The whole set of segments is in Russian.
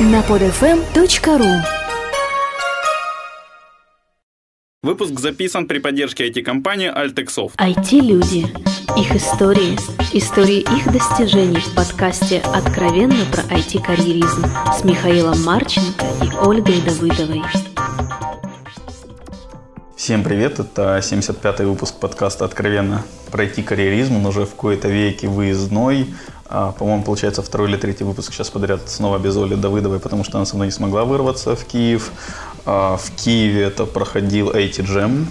на podfm.ru Выпуск записан при поддержке IT-компании Altexoft. IT-люди. Их истории. Истории их достижений в подкасте «Откровенно про IT-карьеризм» с Михаилом Марченко и Ольгой Давыдовой. Всем привет, это 75-й выпуск подкаста «Откровенно про IT-карьеризм». Он уже в кои-то веке выездной. А, по-моему, получается второй или третий выпуск сейчас подряд снова без Оли Давыдовой, потому что она со мной не смогла вырваться в Киев. А, в Киеве это проходил Jam.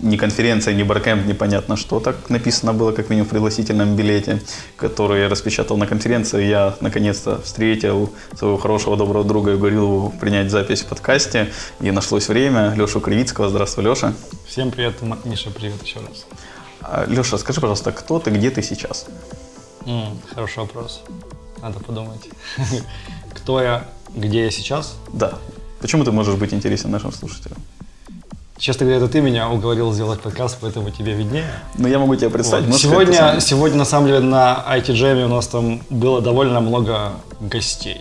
Ни конференция, ни баркэмп, непонятно что так написано было, как минимум в пригласительном билете, который я распечатал на конференции. Я наконец-то встретил своего хорошего, доброго друга и уговорил его принять запись в подкасте. И нашлось время. Лешу Кривицкого. Здравствуй, Леша. Всем привет, Миша, привет еще раз. А, Леша, скажи, пожалуйста, кто ты, где ты сейчас? М, хороший вопрос. Надо подумать. Кто я, где я сейчас? Да. Почему ты можешь быть интересен нашим слушателям? Честно говоря, это ты меня уговорил сделать подкаст, поэтому тебе виднее. Ну, я могу тебе представить. Вот. Сегодня, сегодня, на самом деле, на IT Jam у нас там было довольно много гостей.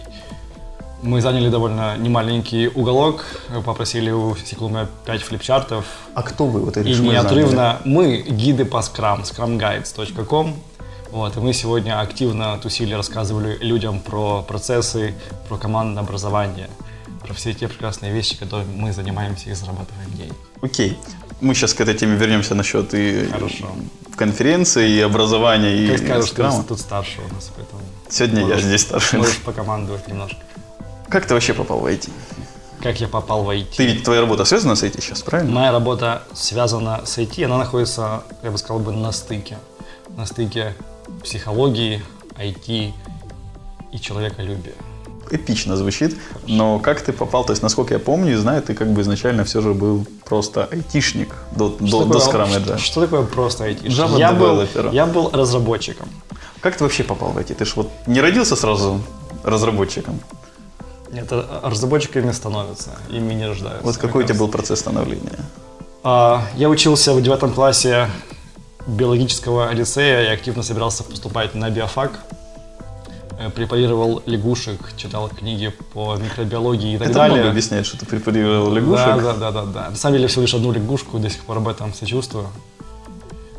Мы заняли довольно немаленький уголок, попросили у Сиклума 5 флипчартов. А кто вы? Вот и неотрывно мы гиды по Scrum, scrumguides.com. Вот, и мы сегодня активно тусили, рассказывали людям про процессы, про командное образование, про все те прекрасные вещи, которыми мы занимаемся и зарабатываем деньги. Окей. Мы сейчас к этой теме вернемся насчет и Хорошо. конференции, и образования, и Как скажешь, ты тут старше у нас, поэтому... Сегодня можешь, я здесь старше. Можешь покомандовать немножко. Как ты вообще попал в IT? Как я попал в IT? Ты ведь, твоя работа связана с IT сейчас, правильно? Моя работа связана с IT, она находится, я бы сказал, бы на стыке. На стыке психологии, IT и человеколюбия. Эпично звучит, но как ты попал, то есть, насколько я помню и знаю, ты как бы изначально все же был просто айтишник до, что до, такое, до Что, что такое просто айтишник? Java я, был, я был разработчиком. Как ты вообще попал в IT? Ты же вот не родился сразу разработчиком? Нет, разработчиками становятся, ими не рождаются. Вот какой у тебя был процесс становления? А, я учился в девятом классе биологического лицея я активно собирался поступать на биофак. Э, препарировал лягушек, читал книги по микробиологии и так Это далее. Это объясняет, что ты препарировал лягушек. Да, да, да, да, да. На самом деле всего лишь одну лягушку, до сих пор об этом сочувствую.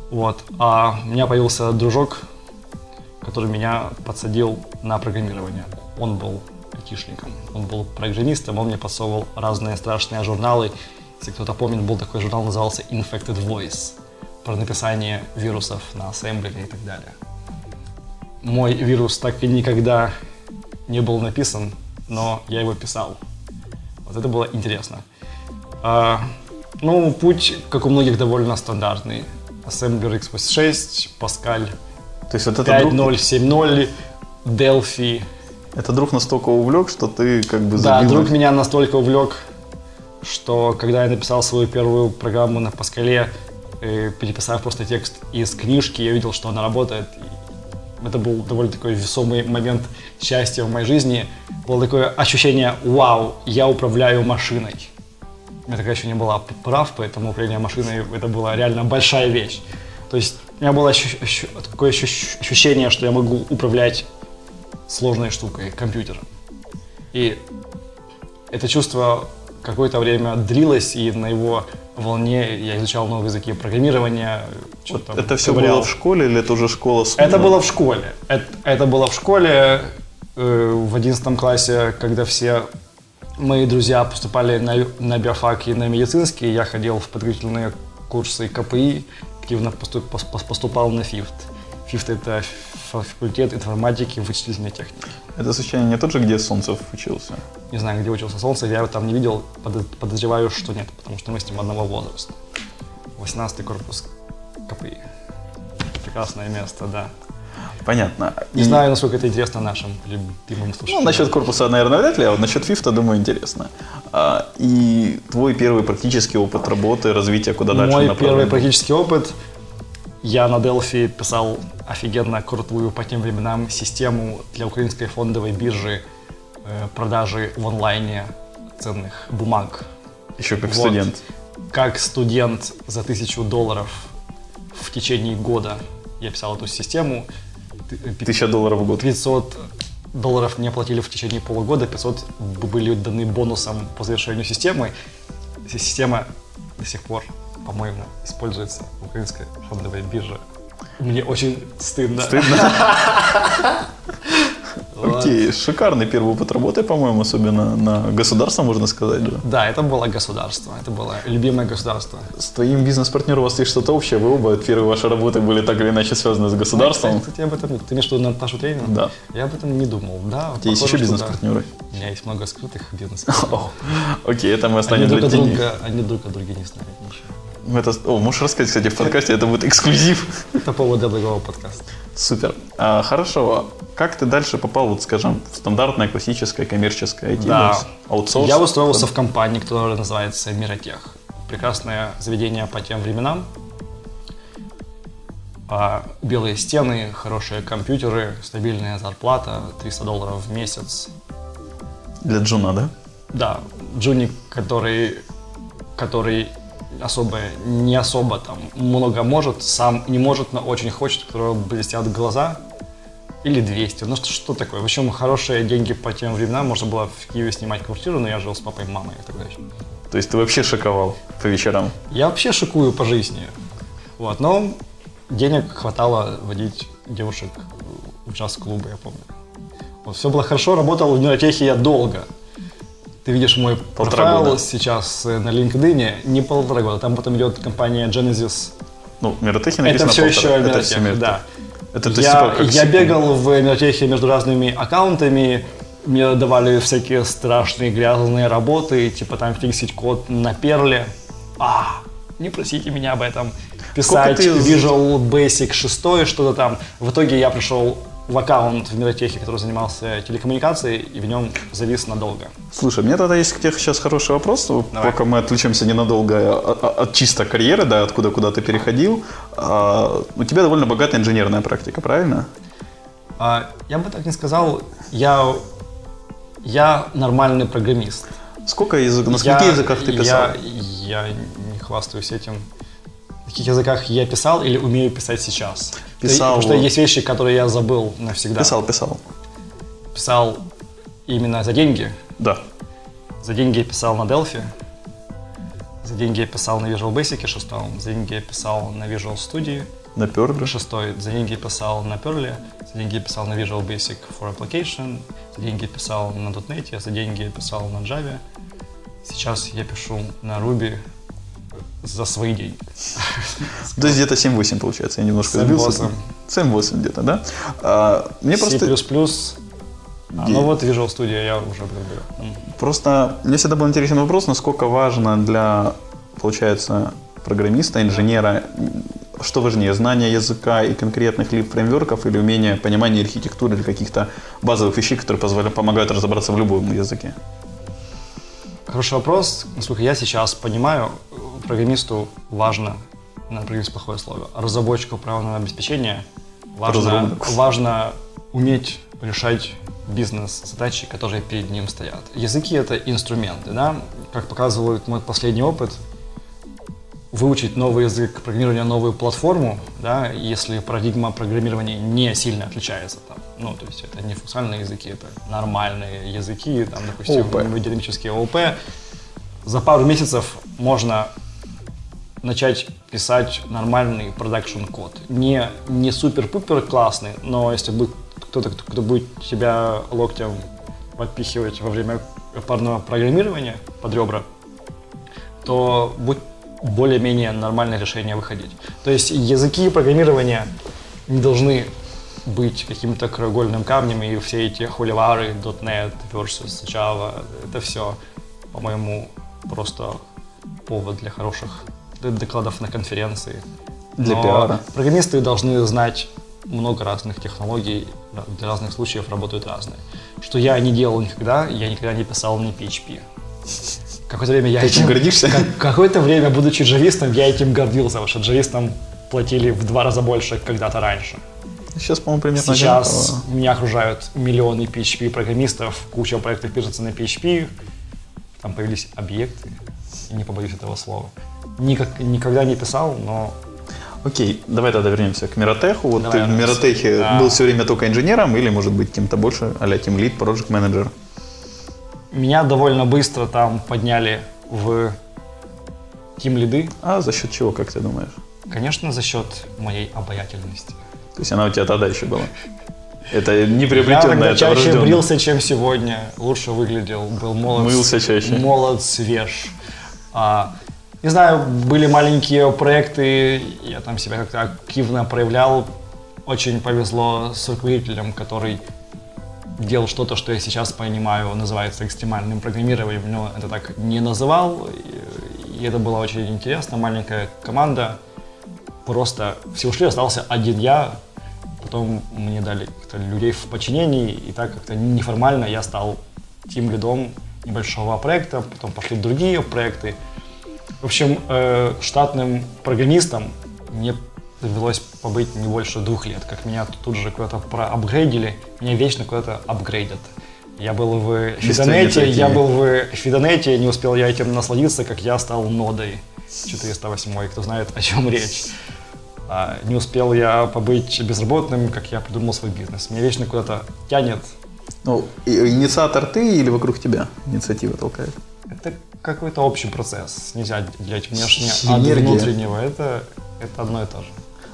Вот. А у меня появился дружок, который меня подсадил на программирование. Он был айтишником, он был программистом, он мне подсовывал разные страшные журналы. Если кто-то помнит, был такой журнал, назывался Infected Voice про написание вирусов на ассемблере и так далее. Мой вирус так и никогда не был написан, но я его писал. Вот это было интересно. А, ну, путь, как у многих, довольно стандартный. Assembler x86, Pascal То есть вот это 5.0, 7.0, Delphi. Это друг настолько увлек, что ты как бы забил... Да, друг меня настолько увлек, что когда я написал свою первую программу на Паскале, переписав просто текст из книжки, я видел, что она работает. Это был довольно такой весомый момент счастья в моей жизни. Было такое ощущение, вау, я управляю машиной. У меня тогда еще не было прав, поэтому управление машиной это была реально большая вещь. То есть у меня было ощу- ощу- такое ощущение, что я могу управлять сложной штукой, компьютером. И это чувство какое-то время длилось, и на его волне я изучал новые языки программирования. Вот там, это все ковырял. было в школе или это уже школа с Это было в школе. Это, это было в школе э, в 11 классе, когда все мои друзья поступали на, на биофак и на медицинский. Я ходил в подготовительные курсы КПИ, активно поступ, поступал на ФИФТ. ФИФТ это факультет информатики и вычислительной техники. Это случайно не тот же, где Солнцев учился? Не знаю, где учился Солнцев, я его там не видел, подозреваю, что нет, потому что мы с ним одного возраста. 18 корпус КПИ. Прекрасное место, да. Понятно. Не и... знаю, насколько это интересно нашим любимым слушателям. Ну, насчет корпуса, наверное, вряд ли, а вот насчет фифта, думаю, интересно. А, и твой первый практический опыт работы, развития, куда дальше Мой первый практический опыт – я на Delphi писал офигенно крутую по тем временам систему для украинской фондовой биржи э, продажи в онлайне ценных бумаг. Еще как вот. студент. Как студент за тысячу долларов в течение года я писал эту систему. Тысяча долларов в год. 500 долларов не оплатили в течение полугода, 500 были даны бонусом по завершению системы. Система до сих пор, по-моему, используется в украинской фондовой бирже. Мне очень стыдно. Стыдно? Окей, шикарный первый опыт работы, по-моему, особенно на государство, можно сказать, да? Да, это было государство, это было любимое государство. С твоим бизнес-партнером у вас есть что-то общее? Вы оба первые ваши работы были так или иначе связаны с государством? Кстати, об этом... Ты имеешь в виду Наташу Тренину? Да. Я об этом не думал, да. У тебя есть еще бизнес-партнеры? У меня есть много скрытых бизнес-партнеров. Окей, это мы друг, для друга, они друг от друга не знают ничего. Это, о, можешь рассказать, кстати, в подкасте, это будет эксклюзив. По поводу другого подкаста. Супер. А, хорошо. Как ты дальше попал, вот скажем, в стандартное классическое коммерческое IT? Да. Аутсорс? Я устроился в компании, которая называется Миротех. Прекрасное заведение по тем временам. А, белые стены, хорошие компьютеры, стабильная зарплата, 300 долларов в месяц. Для Джуна, да? Да, Джуник, который, который особо, не особо там много может, сам не может, но очень хочет, у которого блестят глаза. Или 200, ну что, что такое? В общем, хорошие деньги по тем временам. Можно было в Киеве снимать квартиру, но я жил с папой и мамой тогда еще. То есть ты вообще шиковал по вечерам? Я вообще шикую по жизни. Вот, но денег хватало водить девушек в джаз-клубы, я помню. Вот, все было хорошо, работал в Миротехе я долго. Ты видишь мой Полтора профайл года. сейчас э, на LinkedIn, не полтора года, там потом идет компания Genesis. Ну, Миротехи Это написано все полтора. еще Это все Миротех, да. Это то есть, я, типа, я бегал в Миротехе между разными аккаунтами, мне давали всякие страшные грязные работы, типа там фиксить код на перле. А, не просите меня об этом. Писать ты- Visual Basic 6, что-то там. В итоге я пришел в аккаунт в Миротехе, который занимался телекоммуникацией, и в нем завис надолго. Слушай, мне тогда есть к тебе сейчас хороший вопрос, Давай. пока мы отвлечемся ненадолго от, от чисто карьеры, да, откуда куда ты переходил. А, у тебя довольно богатая инженерная практика, правильно? А, я бы так не сказал. Я, я нормальный программист. Сколько языков, на скольких языках ты писал? Я, я не хвастаюсь этим. Каких языках я писал или умею писать сейчас? Писал. Потому что есть вещи, которые я забыл навсегда. Писал, писал. Писал именно за деньги. Да. За деньги я писал на Delphi. За деньги я писал на Visual Basic 6. За деньги я писал на Visual Studio На Perl. 6. За деньги я писал на Perl. За деньги я писал на Visual Basic for Application. За деньги я писал на .NET. За деньги я писал на Java. Сейчас я пишу на Ruby за свои деньги. То есть где-то 7-8 получается, я немножко 7-8. сбился. 7-8 где-то, да? А, мне просто... C++. А, ну вот Visual Studio я уже говорю. Просто мне всегда был интересен вопрос, насколько важно для, получается, программиста, инженера, что важнее, знание языка и конкретных либо фреймворков или умение понимания архитектуры или каких-то базовых вещей, которые позволяют, помогают разобраться в любом языке? Хороший вопрос. Насколько я сейчас понимаю, программисту важно, надо программист плохое слово, разработчику программного обеспечения важно, важно уметь решать бизнес-задачи, которые перед ним стоят. Языки — это инструменты, да? Как показывает мой последний опыт, выучить новый язык программирования, новую платформу, да, если парадигма программирования не сильно отличается, там, ну, то есть это не функциональные языки, это нормальные языки, там, допустим, ООП. динамические ООП, за пару месяцев можно начать писать нормальный продакшн код. Не, не супер-пупер классный, но если будет кто-то, кто, будет тебя локтем подпихивать во время парного программирования под ребра, то будет более-менее нормальное решение выходить. То есть языки программирования не должны быть каким-то краеугольным камнем, и все эти холивары, .NET versus Java, это все, по-моему, просто повод для хороших докладов на конференции. Для Но пиара. Программисты должны знать много разных технологий, для разных случаев работают разные. Что я не делал никогда, я никогда не писал на PHP. Какое-то время я Ты этим гордишься? как- какое-то время, будучи джавистом, я этим гордился, потому что джавистам платили в два раза больше когда-то раньше. Сейчас, по-моему, примерно Сейчас одинаково. меня окружают миллионы PHP-программистов, куча проектов пишется на PHP, там появились объекты, и не побоюсь этого слова. Никак, никогда не писал, но Окей, давай тогда вернемся к Миротеху. Вот Давай ты в. Миротехе Да. был все время только инженером или, может быть, кем-то больше, а-ля Team Lead, Project Manager? Меня довольно быстро там подняли в тим лиды. А за счет чего, как ты думаешь? Конечно, за счет моей обаятельности. То есть она у тебя тогда еще была? Это не Я приобретенное, это чаще врожденное. брился, чем сегодня. Лучше выглядел, был молод. Мылся чаще. Молод, свеж. А, не знаю, были маленькие проекты, я там себя как-то активно проявлял. Очень повезло с руководителем, который делал что-то, что я сейчас понимаю, называется экстремальным программированием, но это так не называл. И, это было очень интересно. Маленькая команда. Просто все ушли, остался один я. Потом мне дали людей в подчинении, и так как-то неформально я стал тим лидом небольшого проекта, потом пошли другие проекты. В общем, э, штатным программистом мне довелось побыть не больше двух лет, как меня тут же куда-то проапгрейдили, меня вечно куда-то апгрейдят. Я был в Фидонете, я был в Фидонете, не успел я этим насладиться, как я стал нодой 408, кто знает, о чем речь. А, не успел я побыть безработным, как я придумал свой бизнес. Меня вечно куда-то тянет. Ну, инициатор ты или вокруг тебя инициатива толкает? Это какой-то общий процесс. Нельзя делать внешне от Синергия. внутреннего. Это, это одно и то же.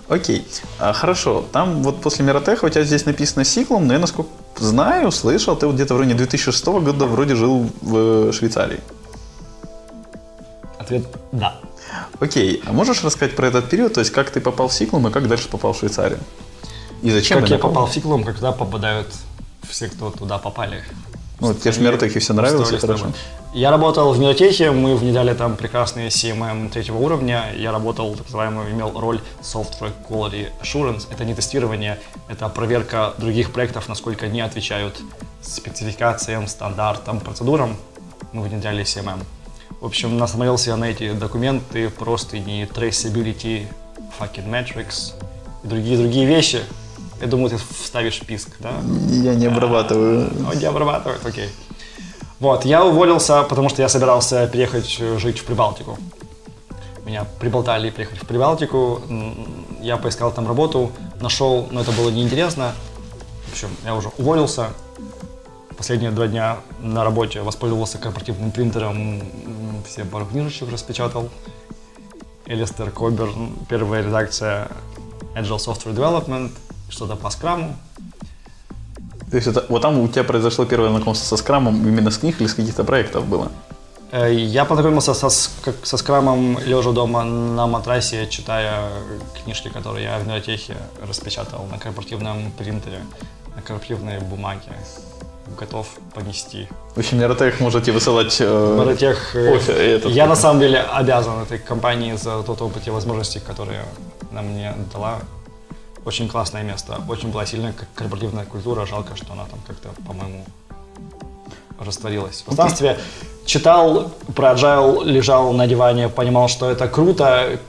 Окей, а, хорошо. Там вот после Миротеха у тебя здесь написано сиклом, но я, насколько знаю, слышал, ты вот где-то в районе 2006 года вроде жил в э, Швейцарии. Ответ – да. Окей, а можешь рассказать про этот период, то есть как ты попал в сиклом и как дальше попал в Швейцарию? И зачем как я попал в Сиклум, когда попадают все, кто туда попали. Ну, тебе же в Миротехе все нравилось, и хорошо. Я работал в Миротехе, мы внедряли там прекрасные CMM третьего уровня. Я работал, так называемый, имел роль Software Quality Assurance. Это не тестирование, это проверка других проектов, насколько они отвечают спецификациям, стандартам, процедурам. Мы внедряли CMM. В общем, насмотрелся я на эти документы, просто не traceability, fucking metrics и другие-другие вещи. Я думаю, ты вставишь писк, да? Я не обрабатываю. Он не обрабатывает, окей. Вот, я уволился, потому что я собирался переехать жить в Прибалтику. Меня приболтали приехать в Прибалтику. Я поискал там работу, нашел, но это было неинтересно. В общем, я уже уволился. Последние два дня на работе воспользовался корпоративным принтером, все пару книжечек распечатал. Элистер Кобер, первая редакция Agile Software Development, что-то по скраму. То есть это, вот там у тебя произошло первое знакомство со скрамом именно с книг или с каких-то проектов было? Э, Я познакомился со, как- со скрамом лежа дома на матрасе, читая книжки, которые я в библиотеке распечатал на корпоративном принтере, на корпоративной бумаге. Готов понести. В общем, Миротех можете высылать... э, Баратех, э, кофе, этот, я на самом деле обязан этой компании за тот опыт и возможности, которые она мне дала. Очень классное место, очень была сильная корпоративная культура, жалко, что она там как-то, по-моему, растворилась. В пространстве читал про agile, лежал на диване, понимал, что это круто.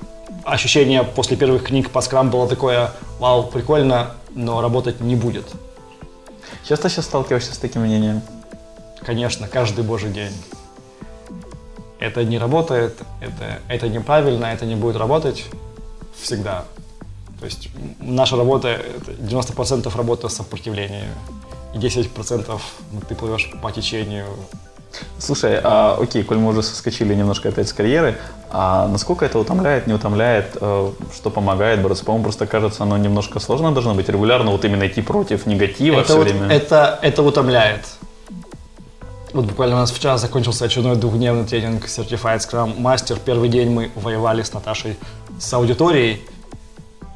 Ощущение после первых книг по скрам было такое, вау, прикольно, но работать не будет. Часто сейчас сталкиваешься с таким мнением? Конечно, каждый божий день. Это не работает, это, это неправильно, это не будет работать всегда. То есть наша работа, это 90% работа сопротивления, и 10% ну, ты плывешь по течению. Слушай, а, окей, коль мы уже соскочили немножко опять с карьеры, а насколько это утомляет, не утомляет, э, что помогает бороться? По-моему, просто кажется, оно немножко сложно должно быть регулярно вот именно идти против негатива это, все вот- время. это, это утомляет. Вот буквально у нас вчера закончился очередной двухдневный тренинг Certified Scrum Master. Первый день мы воевали с Наташей с аудиторией.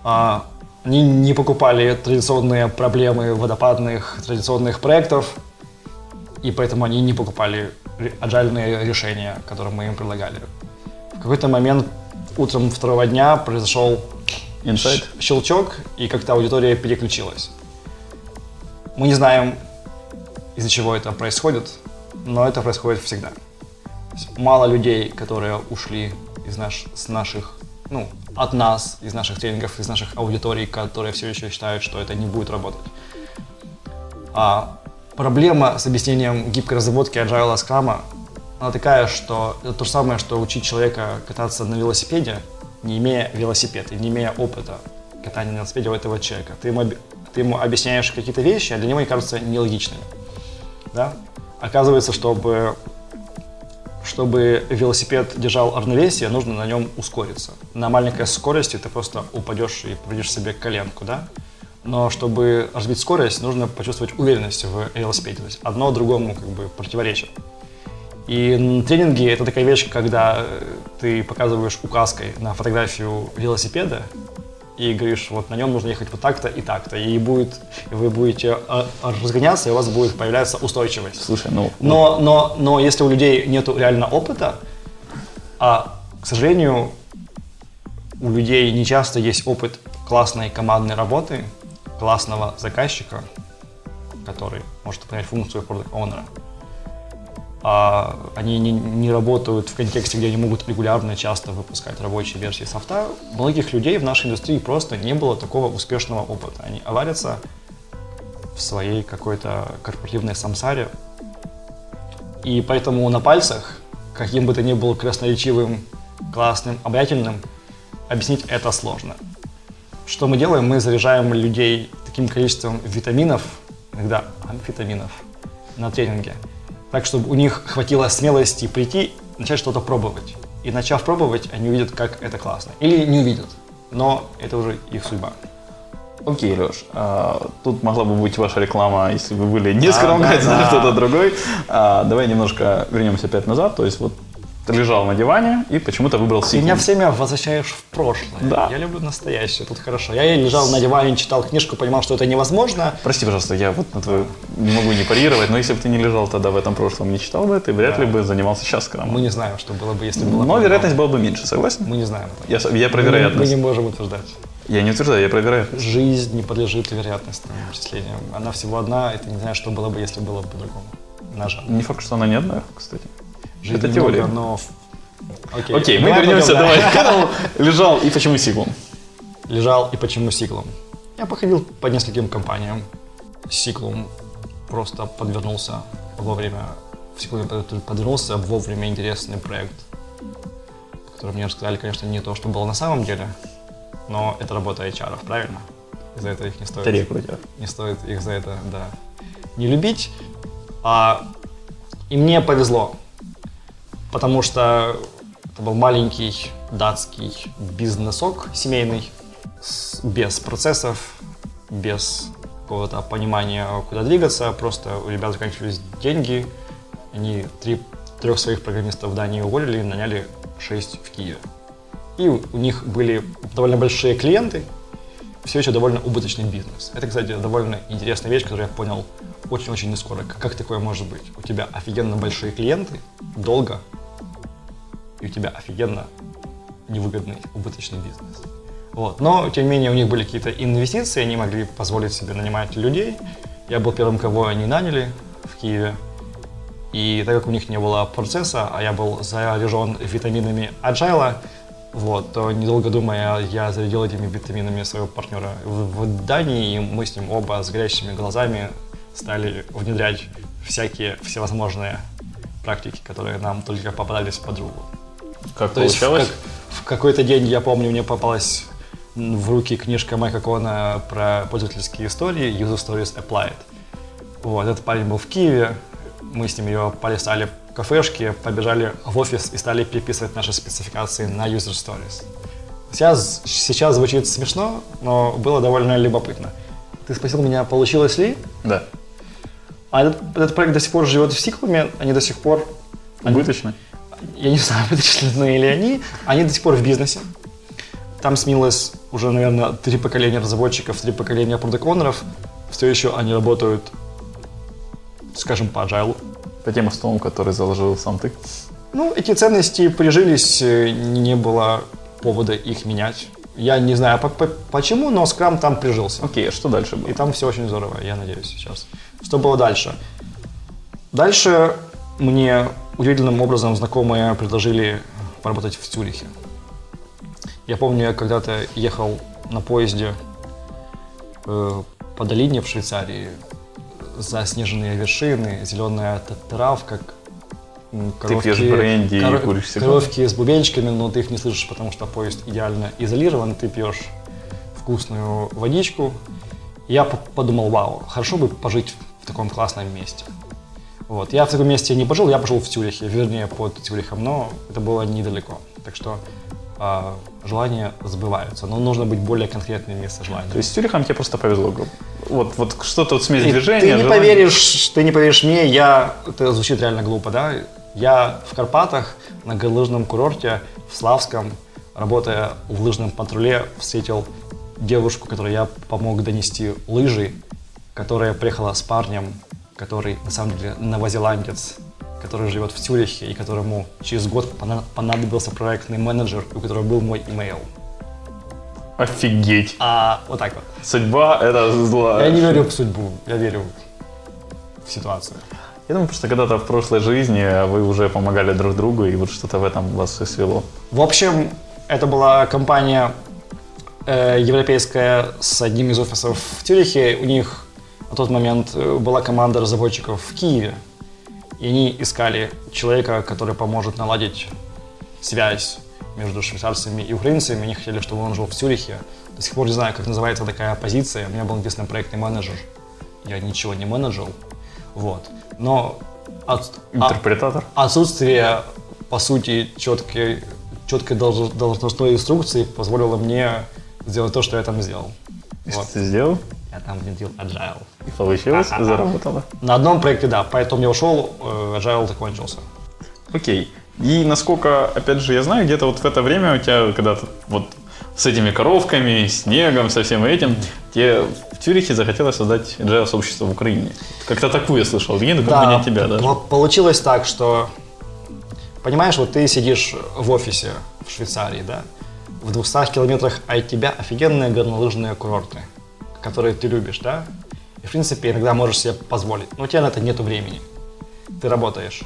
А, они не покупали традиционные проблемы водопадных традиционных проектов, и поэтому они не покупали аджальные решения, которые мы им предлагали. В какой-то момент утром второго дня произошел щ- щелчок, и как-то аудитория переключилась. Мы не знаем, из-за чего это происходит, но это происходит всегда. Мало людей, которые ушли из наш, с наших, ну, от нас, из наших тренингов, из наших аудиторий, которые все еще считают, что это не будет работать. А проблема с объяснением гибкой разработки agile скрама, она такая, что это то же самое, что учить человека кататься на велосипеде, не имея велосипеда, не имея опыта катания на велосипеде у этого человека. Ты ему, ты ему объясняешь какие-то вещи, а для него они кажутся нелогичными. Да? Оказывается, чтобы, чтобы велосипед держал равновесие, нужно на нем ускориться. На маленькой скорости ты просто упадешь и повредишь себе коленку, да? Но чтобы развить скорость, нужно почувствовать уверенность в велосипеде. То есть одно другому как бы противоречит. И тренинги — это такая вещь, когда ты показываешь указкой на фотографию велосипеда, и говоришь, вот на нем нужно ехать вот так-то и так-то, и будет, и вы будете а, а, разгоняться, и у вас будет появляться устойчивость. Слушай, ну... Но, но, но если у людей нет реально опыта, а, к сожалению, у людей не часто есть опыт классной командной работы, классного заказчика, который может выполнять функцию owner, а они не, не работают в контексте, где они могут регулярно, часто выпускать рабочие версии софта. Многих людей в нашей индустрии просто не было такого успешного опыта. Они аварятся в своей какой-то корпоративной самсаре. И поэтому на пальцах, каким бы то ни был красноречивым, классным, обаятельным, объяснить это сложно. Что мы делаем? Мы заряжаем людей таким количеством витаминов, иногда амфетаминов, на тренинге – так, чтобы у них хватило смелости прийти, начать что-то пробовать. И начав пробовать, они увидят, как это классно. Или не увидят, но это уже их судьба. Окей, Леш, а, тут могла бы быть ваша реклама, если бы были не скромгать да, да, да. что-то другой. А, давай немножко вернемся опять назад. То есть вот лежал на диване и почему-то выбрал. Ты меня все время возвращаешь в прошлое. Да. Я люблю настоящее, тут хорошо. Я лежал на диване, читал книжку, понимал, что это невозможно. Прости, пожалуйста, я вот на твою не могу не парировать, но если бы ты не лежал тогда в этом прошлом, не читал бы, ты вряд да. ли бы занимался сейчас скромом. Мы не знаем, что было бы, если было Но бы вероятность была бы меньше, согласен? Мы не знаем. Я, я про вероятность. Мы не можем утверждать. Я не утверждаю, я про вероятность. Жизнь не подлежит вероятностным вычислениям. Она всего одна, и ты не знаешь, что было бы, если было бы по-другому. На жаль. Не факт, что она не одна, кстати. Жизнь это теория. Много, но Окей, Окей мы вернемся, давай. Лежал и почему сиклом? Лежал и почему сиклом? Я походил по нескольким компаниям. Сиклом просто подвернулся вовремя, в секунду подвернулся вовремя интересный проект, который мне рассказали, конечно, не то, что было на самом деле, но это работа HR, правильно? И за это их не стоит. Это рекрутер. Не стоит их за это, да, не любить. А, и мне повезло потому что это был маленький датский бизнесок семейный, без процессов, без какого-то понимания, куда двигаться. Просто у ребят заканчивались деньги. Они три, трех своих программистов в Дании уволили и наняли шесть в Киеве. И у них были довольно большие клиенты, все еще довольно убыточный бизнес. Это, кстати, довольно интересная вещь, которую я понял очень-очень не скоро. Как такое может быть? У тебя офигенно большие клиенты, долго, и у тебя офигенно невыгодный, убыточный бизнес. Вот. Но, тем не менее, у них были какие-то инвестиции, они могли позволить себе нанимать людей. Я был первым, кого они наняли в Киеве. И так как у них не было процесса, а я был заряжен витаминами agile, вот, то недолго думая, я зарядил этими витаминами своего партнера в, в Дании, и мы с ним оба с горящими глазами стали внедрять всякие всевозможные практики, которые нам только попадались под руку. Как То получалось? Есть в, как, в какой-то день, я помню, мне попалась в руки книжка Майка Кона про пользовательские истории User Stories Applied. Вот, этот парень был в Киеве, мы с ним ее полистали в кафешке, побежали в офис и стали переписывать наши спецификации на User Stories. Сейчас, сейчас звучит смешно, но было довольно любопытно. Ты спросил меня, получилось ли? Да. А этот, этот проект до сих пор живет в сиклуме, они до сих пор... Убыточны? Я не знаю, вытащены ли они, они до сих пор в бизнесе. Там сменилось уже, наверное, три поколения разработчиков, три поколения продаконеров. Все еще они работают, скажем, по agile. По тем основам, которые заложил сам ты? Ну, эти ценности прижились, э, не было повода их менять. Я не знаю по -по почему, но скрам там прижился. Окей, а что дальше было? И там все очень здорово, я надеюсь, сейчас. Что было дальше? Дальше мне удивительным образом знакомые предложили поработать в Цюрихе. Я помню, я когда-то ехал на поезде э, по долине в Швейцарии, заснеженные вершины, зеленая травка, коровки, пьешь бренди и коро- куришь сигареты. коровки с бубенчиками, но ты их не слышишь, потому что поезд идеально изолирован, ты пьешь вкусную водичку. Я подумал, вау, хорошо бы пожить в таком классном месте. Вот. Я в таком месте не пожил, я пожил в Цюрихе, вернее, под Цюрихом, но это было недалеко. Так что а, желания сбываются, но нужно быть более конкретным вместо желания. То есть с Тюрихом тебе просто повезло. грубо. Вот, вот что-то вот смесь Ты- движения. Ты не желания. поверишь, ты не поверишь мне, я, это звучит реально глупо, да? Я в Карпатах на горнолыжном курорте в Славском, работая в лыжном патруле, встретил девушку, которой я помог донести лыжи, которая приехала с парнем, который на самом деле новозеландец, который живет в Цюрихе и которому через год пона- понадобился проектный менеджер, у которого был мой имейл. Офигеть. А вот так вот. Судьба — это зло. Я не верю в судьбу, я верю в ситуацию. Я думаю, просто когда-то в прошлой жизни вы уже помогали друг другу, и вот что-то в этом вас и свело. В общем, это была компания э, европейская с одним из офисов в Тюрихе. У них на тот момент э, была команда разработчиков в Киеве. И они искали человека, который поможет наладить связь между швейцарцами и украинцами. Они хотели, чтобы он жил в Цюрихе. До сих пор не знаю, как называется такая позиция. У меня был единственный проектный менеджер. Я ничего не менеджил. Вот. Но от, а- Интерпретатор. отсутствие, по сути, четкой, четкой долж- должностной инструкции позволило мне сделать то, что я там сделал. И Вот. Что ты сделал? Я там внедрил Agile. И получилось? А-а-а. Заработало? На одном проекте, да, поэтому я ушел, э, Agile закончился. Окей. И насколько, опять же, я знаю, где-то вот в это время у тебя, когда вот с этими коровками, снегом, со всем этим, тебе в Тюрихе захотелось создать agile сообщество в Украине. Как-то такую я слышал легенду, как бы не от тебя даже. по- получилось так, что, понимаешь, вот ты сидишь в офисе в Швейцарии, да, в 200 километрах от тебя офигенные горнолыжные курорты, которые ты любишь, да, и, в принципе, иногда можешь себе позволить, но у тебя на это нету времени. Ты работаешь,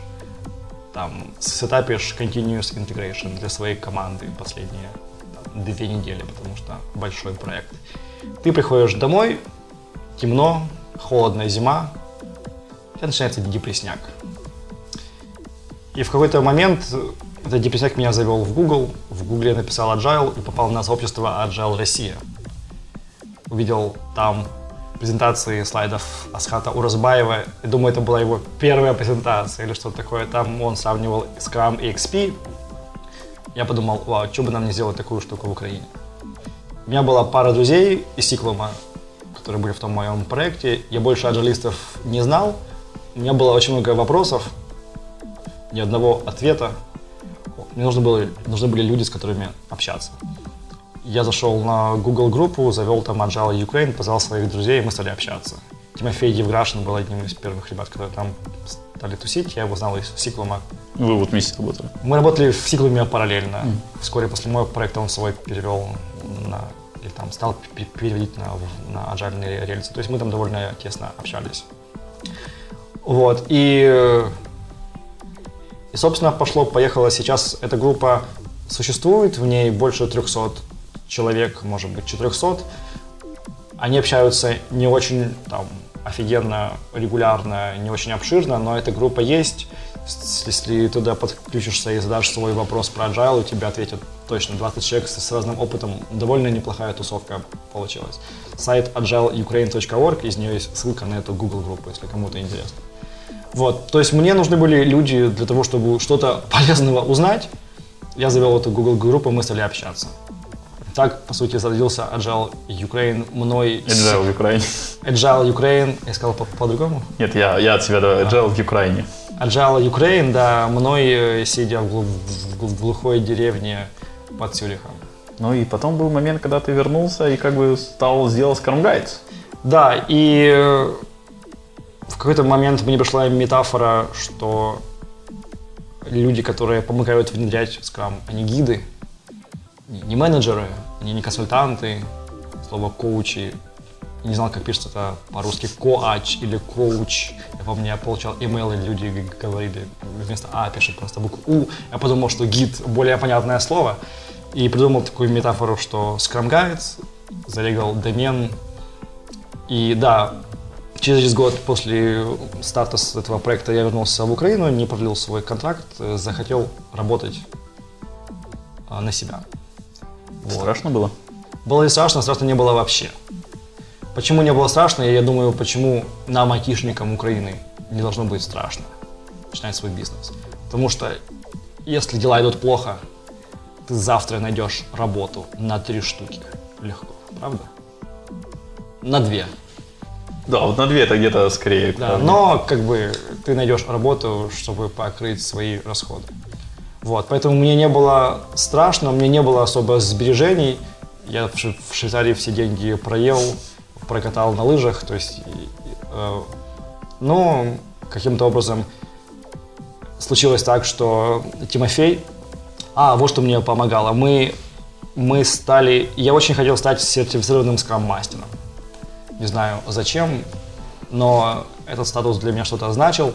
там, сетапишь continuous integration для своей команды последние там, две недели, потому что большой проект. Ты приходишь домой, темно, холодная зима, у тебя начинается депресняк. И в какой-то момент этот депресняк меня завел в Google. В Google я написал Agile и попал на сообщество Agile Россия. Увидел там презентации слайдов Асхата Уразбаева. И думаю, это была его первая презентация или что-то такое. Там он сравнивал Scrum и XP. Я подумал, вау, что бы нам не сделать такую штуку в Украине. У меня была пара друзей из Сиклума, которые были в том моем проекте. Я больше аджалистов не знал. У меня было очень много вопросов, ни одного ответа. Мне нужно было, нужны были люди, с которыми общаться. Я зашел на Google группу, завел там Agile Ukraine, позвал своих друзей, и мы стали общаться. Тимофей Евграшин был одним из первых ребят, которые там стали тусить. Я его знал из Сиклума. Вы вот вместе работали. Мы работали в Сиклуме параллельно. Вскоре после моего проекта он свой перевел на или там стал переводить на, на аджальные рельсы. То есть мы там довольно тесно общались. Вот. И, и собственно, пошло-поехало. Сейчас эта группа существует, в ней больше 300 человек, может быть, 400. Они общаются не очень там офигенно, регулярно, не очень обширно, но эта группа есть. Если туда подключишься и задашь свой вопрос про agile, у тебя ответят точно 20 человек с разным опытом. Довольно неплохая тусовка получилась. Сайт agileukraine.org, из нее есть ссылка на эту Google группу, если кому-то интересно. Вот, то есть мне нужны были люди для того, чтобы что-то полезного узнать. Я завел эту Google группу, мы стали общаться. Так, по сути, зародился Agile Ukraine мной. Agile Украине. Agile Ukraine, я сказал по- по-другому? Нет, я, я от себя давай. Agile в Украине. Agile Ukraine, да, мной, э, сидя в, в- глухой деревне под Цюрихом. Ну и потом был момент, когда ты вернулся и как бы стал сделал Scrum Guides. Да, и э, в какой-то момент мне пришла метафора, что люди, которые помогают внедрять Scrum, они гиды, не менеджеры, они не консультанты, слово коучи. Не знал, как пишется это по-русски, коач или коуч. Я помню, я получал имейлы, люди говорили, вместо А пишет просто букву У. Я подумал, что гид более понятное слово. И придумал такую метафору, что Scrum Guides, зарегал домен. И да, через год после старта этого проекта я вернулся в Украину, не продлил свой контракт, э, захотел работать а, на себя. Страшно было? Было ли страшно? Страшно не было вообще. Почему не было страшно? Я думаю, почему нам, айтишникам Украины, не должно быть страшно начинать свой бизнес. Потому что если дела идут плохо, ты завтра найдешь работу на три штуки. Легко, правда? На две. Да, вот на две это где-то скорее. Да, правда. но как бы ты найдешь работу, чтобы покрыть свои расходы. Вот, поэтому мне не было страшно, мне не было особо сбережений. Я в в Швейцарии все деньги проел, прокатал на лыжах, то есть, э, но каким-то образом случилось так, что Тимофей, а вот что мне помогало, мы мы стали, я очень хотел стать сертифицированным скрам-мастером. Не знаю зачем, но этот статус для меня что-то значил.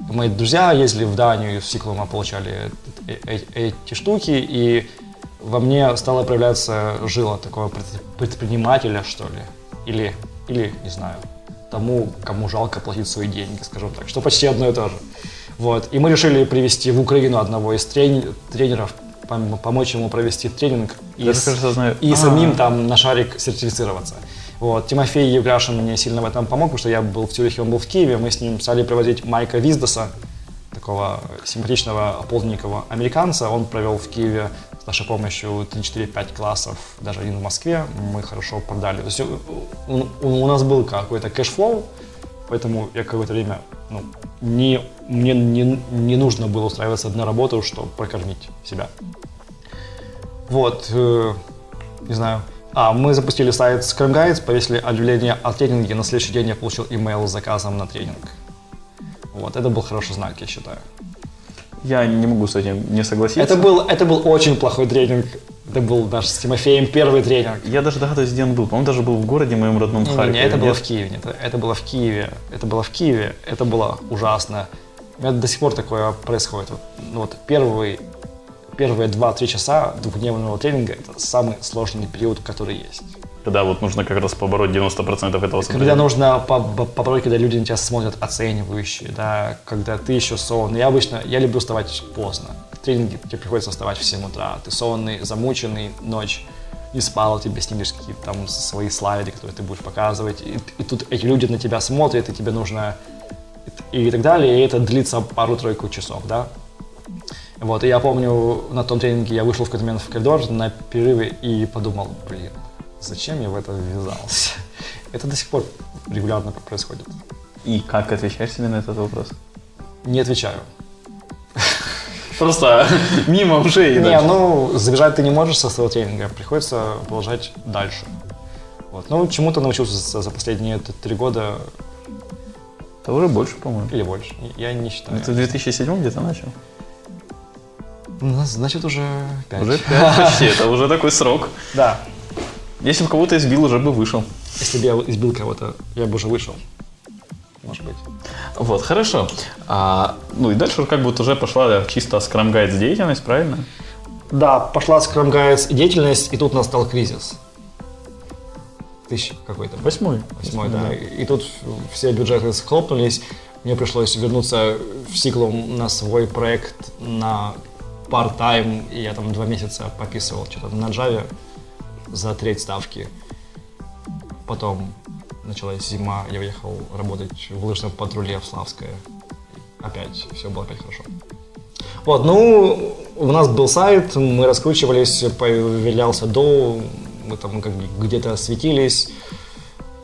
Мои друзья ездили в Данию, в Сиклума получали э- э- эти штуки, и во мне стало проявляться жила такого пред- предпринимателя, что ли, или, или, не знаю, тому, кому жалко платить свои деньги, скажем так, что почти одно и то же. Вот. И мы решили привести в Украину одного из трени- тренеров, пом- помочь ему провести тренинг и, с- кажется, знаю. и А. самим там на шару сертифицироваться. Вот. Тимофей Евляшин мне сильно в этом помог, потому что я был в Цюрихе, он был в Киеве. Мы с ним стали проводить Майка Виздоса, такого симпатичного полненького американца. Он провел в Киеве с нашей помощью 3-4-5 классов, даже один в Москве. Мы хорошо продали. То есть у, у- у нас был какой-то cash flow, поэтому я какое-то время ну, не, мне не, не нужно было устраиваться на работу, чтобы прокормить себя. Вот, э, не знаю. А, мы запустили сайт Scrum Guides, повесили объявление о тренинге. На следующий день я получил имейл с заказом на тренинг. Вот, это был хороший знак, я считаю. Я не могу с этим не согласиться. Это был, это был очень плохой тренинг. Это был наш с Тимофеем первый тренинг. Я даже догадываюсь, где он был. По-моему, даже был в городе моем родном Харькове. не, это было нет? в Киеве. нет, это было в Киеве. Это было в Киеве. Это было ужасно. У меня до сих пор такое происходит. Вот, ну вот первый, первые 2-3 часа двухдневного тренинга – это самый сложный период, который есть. Тогда вот нужно как раз побороть 90% этого Когда состояния. нужно по- по- побороть, когда люди на тебя смотрят оценивающие, да, когда ты еще сонный. Я обычно, я люблю вставать поздно. К тренинге тебе приходится вставать в 7 утра. Ты сонный, замученный, ночь не спал, тебе снимешь какие-то там свои слайды, которые ты будешь показывать. И, и тут эти люди на тебя смотрят, и тебе нужно и так далее, и это длится пару-тройку часов, да. Вот, и я помню, на том тренинге я вышел в какой-то момент в коридор на перерыве и подумал, блин, зачем я в это ввязался? Это до сих пор регулярно происходит. И как отвечаешь себе на этот вопрос? Не отвечаю. Просто мимо ушей. Не, ну, забежать ты не можешь со своего тренинга, приходится продолжать дальше. Вот. Ну, чему-то научился за, за последние три года Это уже больше, по-моему. или больше. Я не считаю. Ты в 2007 где-то начал? Ну, Значит, уже пять. Уже пять почти. Это уже такой срок. Да. Если бы кого-то избил, уже бы вышел. Если бы я избил кого-то, я бы уже вышел. Может быть. Вот, хорошо. А, ну и дальше как вот уже пошла чисто Scrum Guides деятельность, правильно? Да, пошла Scrum Guides деятельность, и тут настал кризис. Тысяч какой-то. Восьмой. Восьмой, да. И тут все бюджеты схлопнулись. Мне пришлось вернуться в Сиклум на свой проект на part-time. И я там два месяца пописывал что-то на Java за треть ставки. Потом началась зима, я уехал работать в лыжном патруле в Славское. Опять, все было опять хорошо. Вот, ну, у нас был сайт, мы раскручивались, появлялся до, мы там как где-то светились.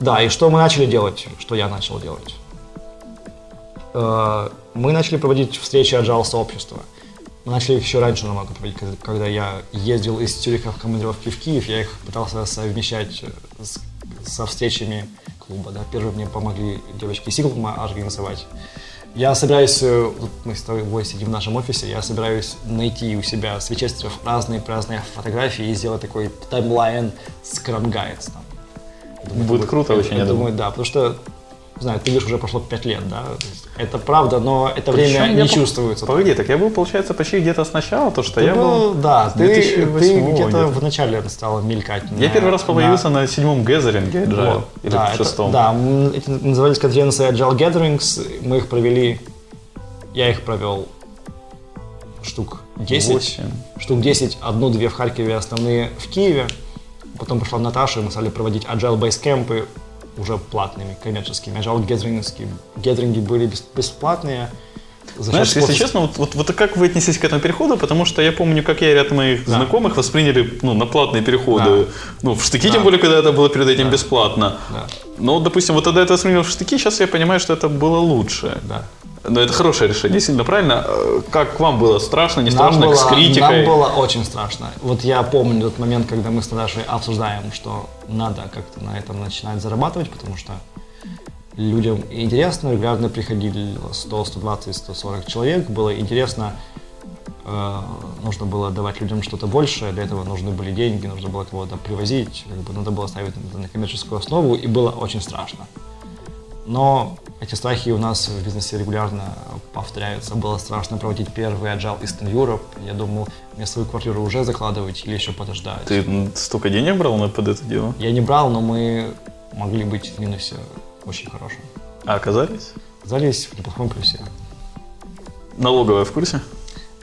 Да, и что мы начали делать, что я начал делать? Э, Мы начали проводить встречи agile сообщества. Мы начали их еще раньше намного проводить, когда- когда я ездил из Цюриха в командировки в Киев, я их пытался совмещать э, с- со встречами клуба. Да. Первые мне помогли девочки Сиглма организовать. Я собираюсь, э, вот мы с тобой сидим в нашем офисе, я собираюсь найти у себя с Вичестеров разные-разные фотографии и сделать такой таймлайн. Там. Я думаю, это Будет круто очень, я думаю. думаю. Да, потому что знаю, ты говоришь, уже прошло 5 лет, да? Это правда, но это время Причем не я по- чувствуется. Погоди, так я был, получается, почти где-то сначала, то, что Ты я был... да, ты, 2008 ты где-то где-то. в начале стал мелькать. Я на- первый раз появился на- на седьмом гезеринге Agile, Вот, или да, в это- шестом. да, м, эти назывались конференции Agile Gatherings. Мы их провели, я их провел штук 10. Восемь. Штук 10, одну-две в Харькове, основные в Киеве. Потом пришла Наташа, и мы стали проводить Agile Basecamp уже платными, коммерческими. Agile Gatherings, гетеринги были бес- бесплатные. За Знаешь, если честно, вот, вот, вот как вы отнеслись к этому переходу, потому что я помню, как я и ряд моих Да. знакомых восприняли ну, на платные переходы. Да. Ну, в штыки, Да. тем более, когда это было перед этим бесплатно. Да. Но, допустим, вот тогда это воспринял в штыки, сейчас я понимаю, что это было лучше. Да. Но это хорошее решение, сильно правильно. Э, Как вам было? Страшно, не Нам страшно? было, с критикой? нам было очень страшно. Вот я помню тот момент, когда мы с Наташей обсуждаем, что надо как-то на этом начинать зарабатывать, потому что людям интересно, регулярно приходили 100, 120, 140 человек, было интересно, э, нужно было давать людям что-то большее, для этого нужны были деньги, нужно было кого-то привозить, как бы надо было ставить это на коммерческую основу, и было очень страшно. Но эти страхи у нас в бизнесе регулярно повторяются. Было страшно проводить первый Agile Eastern Europe. Я думал, мне свою квартиру уже закладывать или еще подождать. Ты столько денег брал на под это дело? Я не брал, но мы могли быть в минусе очень хорошем. А оказались? Оказались в неплохом плюсе. Налоговая в курсе?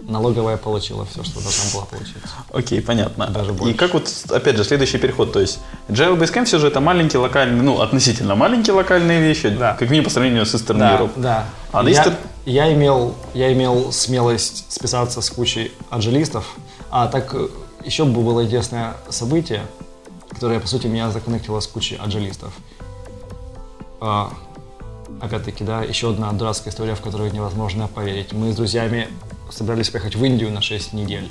Налоговая получила все, что должна была получить. Окей, понятно. Даже И больше. как вот, опять же, следующий переход, то есть Java Basecamp все же это маленькие локальные, ну, относительно маленькие локальные вещи, Да. как минимум по сравнению с Eastern Да, Europe. да. А я, Easter- я, имел, я имел смелость списаться с кучей аджилистов. А так э, еще бы было интересное событие, которое, по сути, меня законнектило с кучей аджилистов. А, опять-таки, да, еще одна дурацкая история, в которую невозможно поверить. Мы с друзьями собрались поехать в Индию на 6 недель.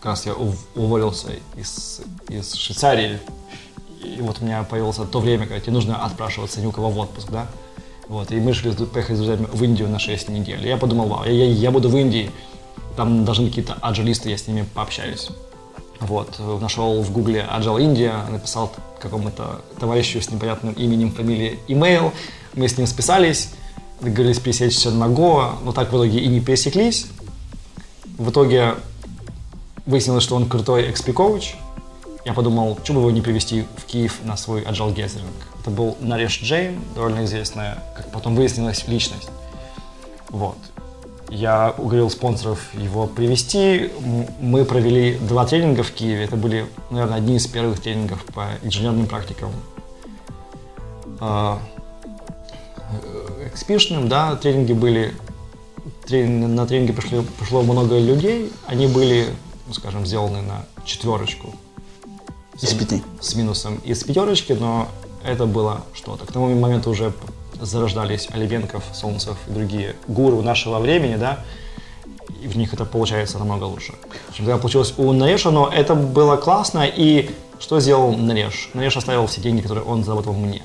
Как раз я ув- уволился из, из Швейцарии. И вот у меня появилось то время, когда тебе нужно отпрашиваться ни у кого в отпуск, да? Вот, и мы решили поехать с друзьями в Индию на 6 недель. Я подумал, вау, я, я- буду в Индии, там должны какие-то аджилисты, я с ними пообщаюсь. Вот, нашел в гугле Agile India, написал какому-то товарищу с непонятным именем, фамилией, имейл. Мы с ним списались, договорились пересечься на Гоа, но так в итоге и не пересеклись. В итоге выяснилось, что он крутой XP-коуч. Я подумал, что бы его не привести в Киев на свой Agile Gathering. Это был Нареш Джейн, довольно известная, как потом выяснилось, личность. Вот. Я уговорил спонсоров его привести. Мы провели два тренинга в Киеве. Это были, наверное, одни из первых тренингов по инженерным практикам. А, э, Экспишным, да, тренинги были. Трен- на тренинги пришли, пришло много людей. Они были, ну, скажем, сделаны на четверочку Из пяти. с минусом из пятерочки, но это было что-то. К тому моменту уже зарождались Оливенков, Солнцев и другие гуру нашего времени, да, и в них это получается намного лучше, чем когда получилось у Нареша, но это было классно, и что сделал Нареш? Нареш оставил все деньги, которые он заработал мне.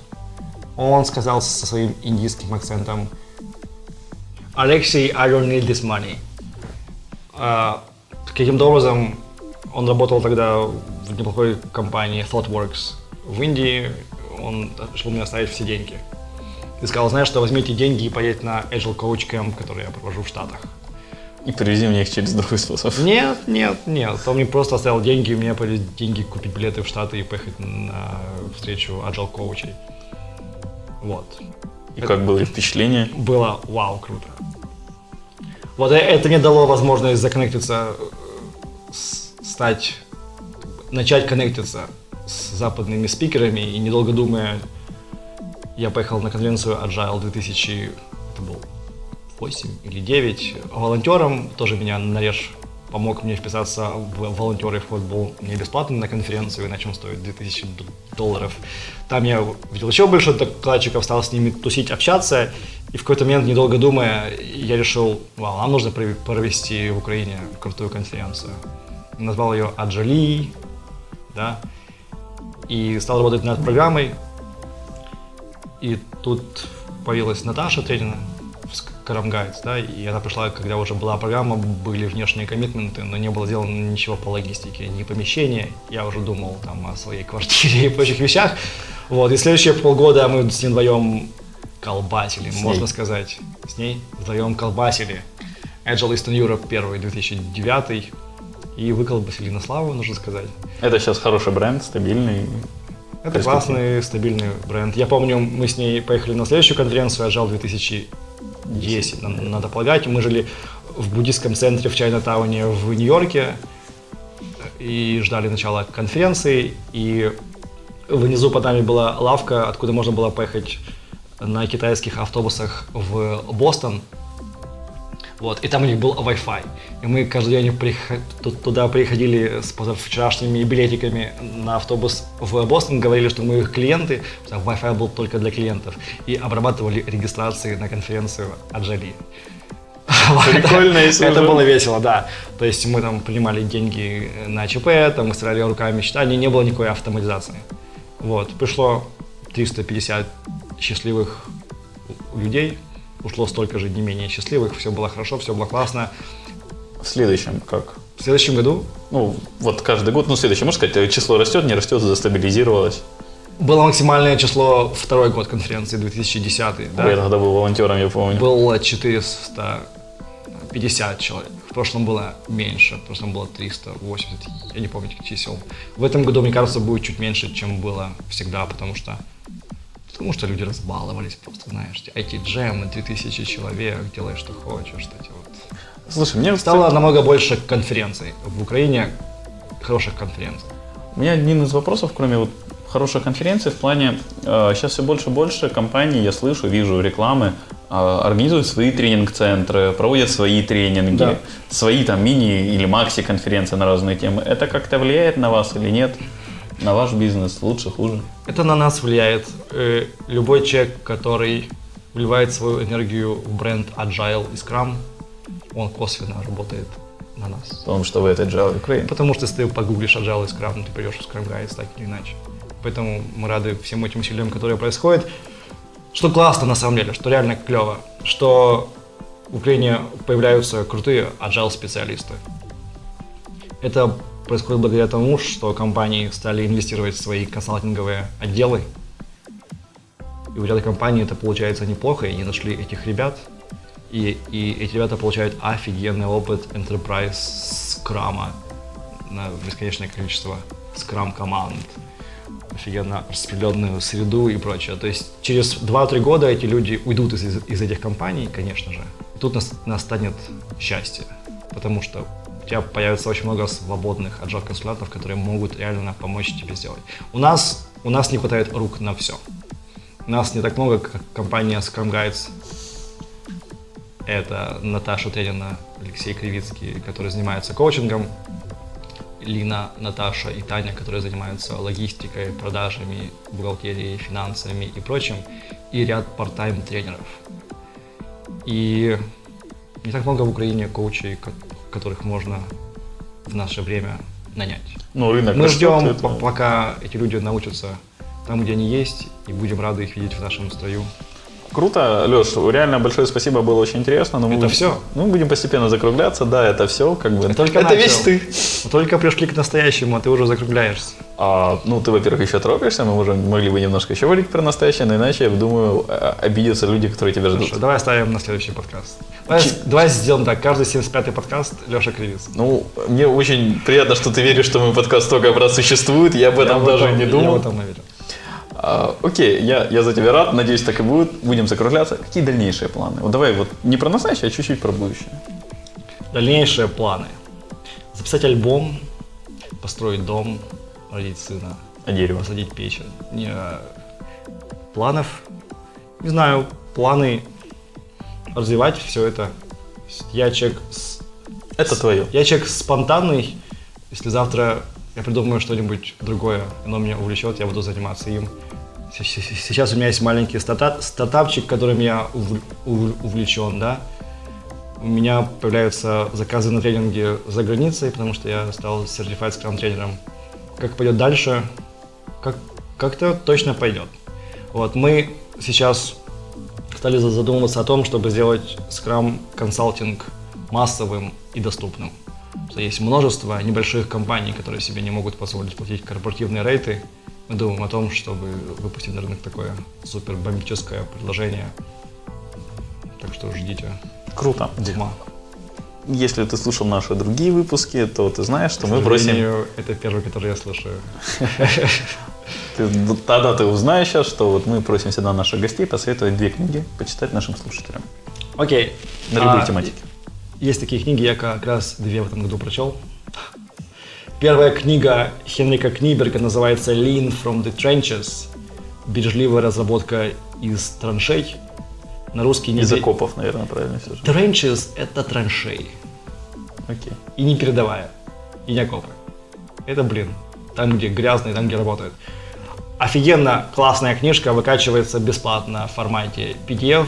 Он сказал со своим индийским акцентом, Алексей, I don't need this money. А, каким-то образом он работал тогда в неплохой компании ThoughtWorks в Индии. Он решил мне оставить все деньги. И сказал, знаешь что, возьмите деньги и поедете на Agile Coach Camp, который я провожу в Штатах. И привези мне их через другой способ. Нет, нет, нет. Он мне просто оставил деньги, и мне были деньги купить билеты в Штаты и поехать на встречу Agile коучей. Вот. И как было впечатление? было вау, круто. Вот э- это мне дало возможность законнектиться, э, стать, начать коннектиться с западными спикерами и недолго думая, я поехал на конвенцию Agile 2000, это был 8 или 9, волонтером, тоже меня нарежь помог мне вписаться в волонтеры, вход был не бесплатный на конференцию, иначе он стоит 2000 д- долларов. Там я видел еще больше докладчиков, стал с ними тусить, общаться, и в какой-то момент, недолго думая, я решил, вау, нам нужно прове- провести в Украине крутую конференцию. Назвал ее Аджали, да, и стал работать над программой, и тут появилась Наташа Тренина Карам Гайдс, да, и она пришла, когда уже была программа, были внешние коммитменты, но не было сделано ничего по логистике, ни помещения. Я уже думал там о своей квартире и прочих вещах. Вот, и следующие полгода мы с ним вдвоем колбасили, с можно ней. сказать. С ней вдвоем колбасили. Agile Eastern Europe первый, 2009 и выколбасили на славу, нужно сказать. Это сейчас хороший бренд, стабильный. Это классный, стабильный бренд. Я помню, мы с ней поехали на следующую конференцию Agile 2010, надо полагать. Мы жили в буддийском центре в Чайна-тауне в Нью-Йорке и ждали начала конференции. И внизу под нами была лавка, откуда можно было поехать на китайских автобусах в Бостон. Вот, и там у них был Wi-Fi. И мы каждый день приход... туда приходили с позавчерашними билетиками на автобус в Бостон, говорили, что мы их клиенты, Wi-Fi был только для клиентов, и обрабатывали регистрации на конференцию Аджали. Прикольно, если Это было весело, да. То есть мы там принимали деньги на ЧП, там мы стреляли руками, считали, не было никакой автоматизации. Вот, пришло 350 счастливых людей, ушло столько же не менее счастливых, все было хорошо, все было классно. В следующем как? В следующем году? Ну, вот каждый год, ну, следующий, можно сказать, число растет, не растет, застабилизировалось? Было максимальное число второй год конференции, 2010, да? Я тогда был волонтером, я помню. Было 450 человек. В прошлом было меньше, в прошлом было 380, я не помню чисел. В этом году, мне кажется, будет чуть меньше, чем было всегда, потому что Потому что люди разбаловались просто, знаешь, эти джемы, 2000 человек, делай что хочешь, эти вот. Слушай, мне стало кстати... намного больше конференций. В Украине хороших конференций. У меня один из вопросов, кроме вот хороших конференций, в плане, э, сейчас все больше и больше компаний, я слышу, вижу рекламы, э, организуют свои тренинг-центры, проводят свои тренинги, да. свои там мини или макси-конференции на разные темы. Это как-то влияет на вас или нет? На ваш бизнес? Лучше, хуже? Это на нас влияет. Э, любой человек, который вливает свою энергию в бренд Agile и Scrum, он косвенно работает на нас. Потому что вы это Agile Ukraine? Потому что если ты погуглишь Agile и Scrum, ты придешь в Scrum Guides так или иначе. Поэтому мы рады всем этим усилиям, которые происходят. Что классно на самом деле, что реально клево, что в Украине появляются крутые agile специалисты. Это происходит благодаря тому, что компании стали инвестировать в свои консалтинговые отделы. И у ряда компаний это получается неплохо, и они нашли этих ребят. И, и эти ребята получают офигенный опыт Enterprise скрама на бесконечное количество скрам команд офигенно распределенную среду и прочее. То есть через 2-3 года эти люди уйдут из, из этих компаний, конечно же. И тут нас, настанет счастье, потому что тебя появится очень много свободных agile консультантов, которые могут реально помочь тебе сделать. У нас, у нас не хватает рук на все. У нас не так много, как компания Scrum Guides. Это Наташа Тренина, Алексей Кривицкий, который занимается коучингом, Лина, Наташа и Таня, которые занимаются логистикой, продажами, бухгалтерией, финансами и прочим, и ряд part-time тренеров. И не так много в Украине коучей, которых можно в наше время нанять. Ну, рынок Мы ждем, это... пока эти люди научатся там, где они есть, и будем рады их видеть в нашем строю. Круто, Леш, реально большое спасибо, было очень интересно. Но это мы, все? Ну, будем постепенно закругляться, да, это все, как бы. Это, только это весь ты. Только пришли к настоящему, а ты уже закругляешься. А, ну, ты, во-первых, еще торопишься, мы уже могли бы немножко еще говорить про настоящее, но иначе, я думаю, а, обидятся люди, которые тебя ждут. Хорошо, давай оставим на следующий подкаст. Давай, Ч... давай сделаем так, каждый 75-й подкаст Леша Кривиц. Ну, мне очень приятно, что ты веришь, что мой подкаст столько раз существует, я об этом я даже не думал. Я в этом наверное. А, окей, я, я за тебя рад, надеюсь, так и будет. Будем закругляться. Какие дальнейшие планы? Вот давай вот не про настоящее, а чуть-чуть про будущее. Дальнейшие планы. Записать альбом, построить дом, родить сына. А дерево? Посадить печь. Не, планов, не знаю, планы развивать все это. Я человек... С, это с, твое. Я человек спонтанный. Если завтра я придумаю что-нибудь другое, оно меня увлечет, я буду заниматься им. Сейчас у меня есть маленький стартап, стартапчик, которым я увлечен, да. У меня появляются заказы на тренинги за границей, потому что я стал Certified Scrum тренером. Как пойдет дальше, как, как-то точно пойдет. Вот, мы сейчас стали задумываться о том, чтобы сделать Scrum консалтинг массовым и доступным. Есть множество небольших компаний, которые себе не могут позволить платить корпоративные рейты, Мы думаем о том, чтобы выпустить на рынок такое супер бомбическое предложение. Так что ждите. Круто. Дима. Если ты слушал наши другие выпуски, то ты знаешь, что мы просим... Это первый, который я слушаю. Ты, тогда ты узнаешь сейчас, что вот мы просим всегда наших гостей посоветовать две книги почитать нашим слушателям. Окей. На любые а, тематики. Есть такие книги, я как раз две в этом году прочел. Первая книга Хенрика Книберга называется «Lean from the Trenches» – «Бережливая разработка из траншей». На русский не... Из окопов, наверное, правильно все же. Trenches – это траншеи. Окей. И не передовая, и не окопы. Это, блин, там, где грязно и там, где работают. Офигенно классная книжка, выкачивается бесплатно в формате PDF,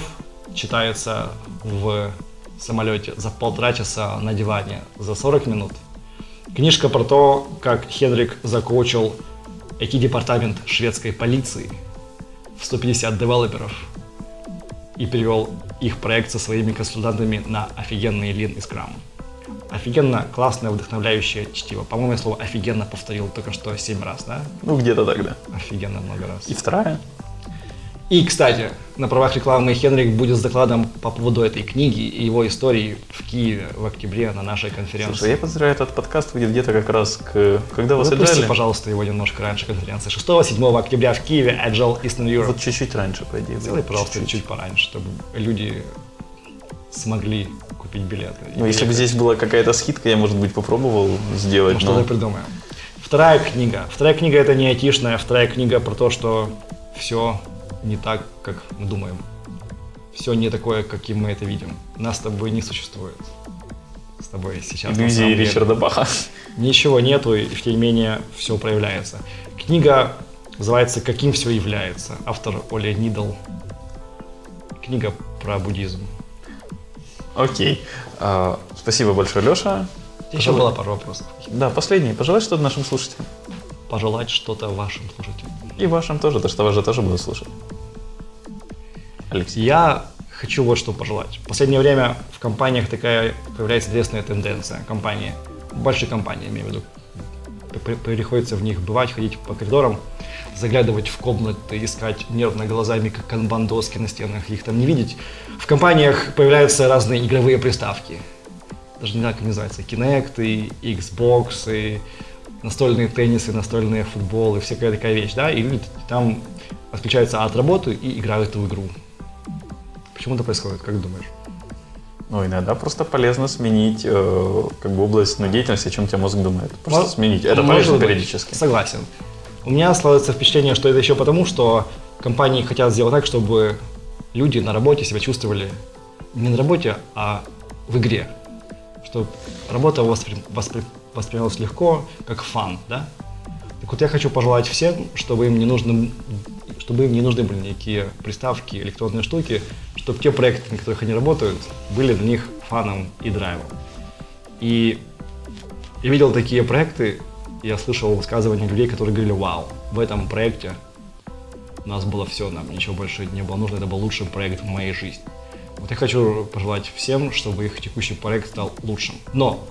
читается в самолете за полтора часа на диване за 40 минут. Книжка про то, как Хенрик закоучил IT-департамент шведской полиции в 150 девелоперов и перевел их проект со своими консультантами на офигенный Lean и Scrum. Офигенно классное, вдохновляющее чтиво. По-моему, я слово «офигенно» повторил только что семь раз, да? Ну, где-то тогда. Офигенно много раз. И вторая? И, кстати, на правах рекламы Хенрик будет с докладом по поводу этой книги и его истории в Киеве в октябре на нашей конференции. Слушай, я подозреваю, этот подкаст выйдет где-то как раз к... Когда вас Выпусти, пожалуйста, его немножко раньше конференции. 6-7 октября в Киеве Agile Eastern Europe. Вот чуть-чуть раньше, по идее. Сделай, пожалуйста, чуть, чуть пораньше, чтобы люди смогли купить билеты. Ну, если бы здесь была какая-то скидка, я, может быть, попробовал сделать. Ну, но... что-то придумаем. Вторая книга. Вторая книга это не айтишная, вторая книга про то, что все не так, как мы думаем. Все не такое, каким мы это видим. Нас с тобой не существует. С тобой сейчас. Иллюзии Ричарда Баха. Ничего нету, и тем не менее все проявляется. Книга называется «Каким все является». Автор Оля Нидл. Книга про буддизм. Окей. А, спасибо большое, Леша. Еще было пару вопросов. Да, последний. Пожелать что-то нашим слушателям. Пожелать что-то вашим слушателям. И вашим тоже, то что вас же тоже будут слушать. Алексей. Я хочу вот что пожелать. В последнее время в компаниях такая появляется интересная тенденция. Компании, большие компании, имею в виду, приходится в них бывать, ходить по коридорам, заглядывать в комнаты, искать нервно глазами, как канбан-доски на стенах, их там не видеть. В компаниях появляются разные игровые приставки. Даже не знаю, как называется. Kinect, и Xbox, и настольные теннисы, настольные футболы, всякая такая вещь, да, и люди там отключаются от работы и играют в игру. Почему это происходит, как думаешь? Ну, иногда просто полезно сменить э, как бы область ну, деятельности, о чем тебя мозг думает. Просто Может, сменить. Это полезно периодически. Согласен. У меня складывается впечатление, что это еще потому, что компании хотят сделать так, чтобы люди на работе себя чувствовали не на работе, а в игре. Чтобы работа воспри... Воспри... воспринималась легко, как фан, да? Так вот я хочу пожелать всем, чтобы им не нужно чтобы им не нужны были никакие приставки, электронные штуки, чтобы те проекты, на которых они работают, были для них фаном и драйвом. И я видел такие проекты, я слышал высказывания людей, которые говорили, вау, в этом проекте у нас было все, нам ничего больше не было нужно, это был лучший проект в моей жизни. Вот я хочу пожелать всем, чтобы их текущий проект стал лучшим. Но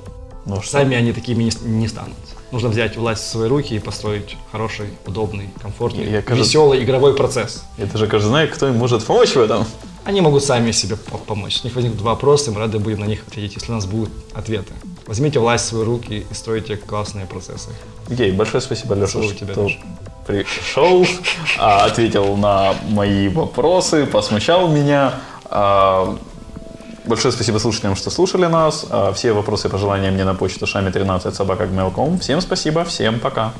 ну, сами они такими не, не станут. Нужно взять власть в свои руки и построить хороший, удобный, комфортный, я, кажется, веселый игровой процесс. Это же каждый знает, кто им может помочь в этом. Они могут сами себе помочь. У них возникнут вопросы, мы рады будем на них ответить, если у нас будут ответы. Возьмите власть в свои руки и стройте классные процессы. Окей, большое спасибо, Леша, что тебя что пришел, а, ответил на мои вопросы, посмущал меня. А, большое спасибо слушателям, что слушали нас. А, все вопросы и пожелания мне на почту шами13 собака.gmail.com. Всем спасибо, всем пока.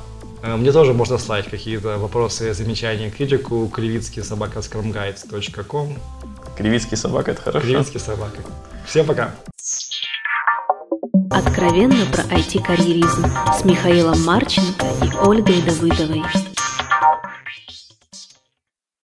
Э, мне тоже можно слать какие-то вопросы, замечания, критику. Кривицкий собака scrumguides.com Кривицкий собака, это хорошо. Кривицкий собака. Всем пока. Откровенно про IT-карьеризм с Михаилом Марченко и Ольгой Давыдовой.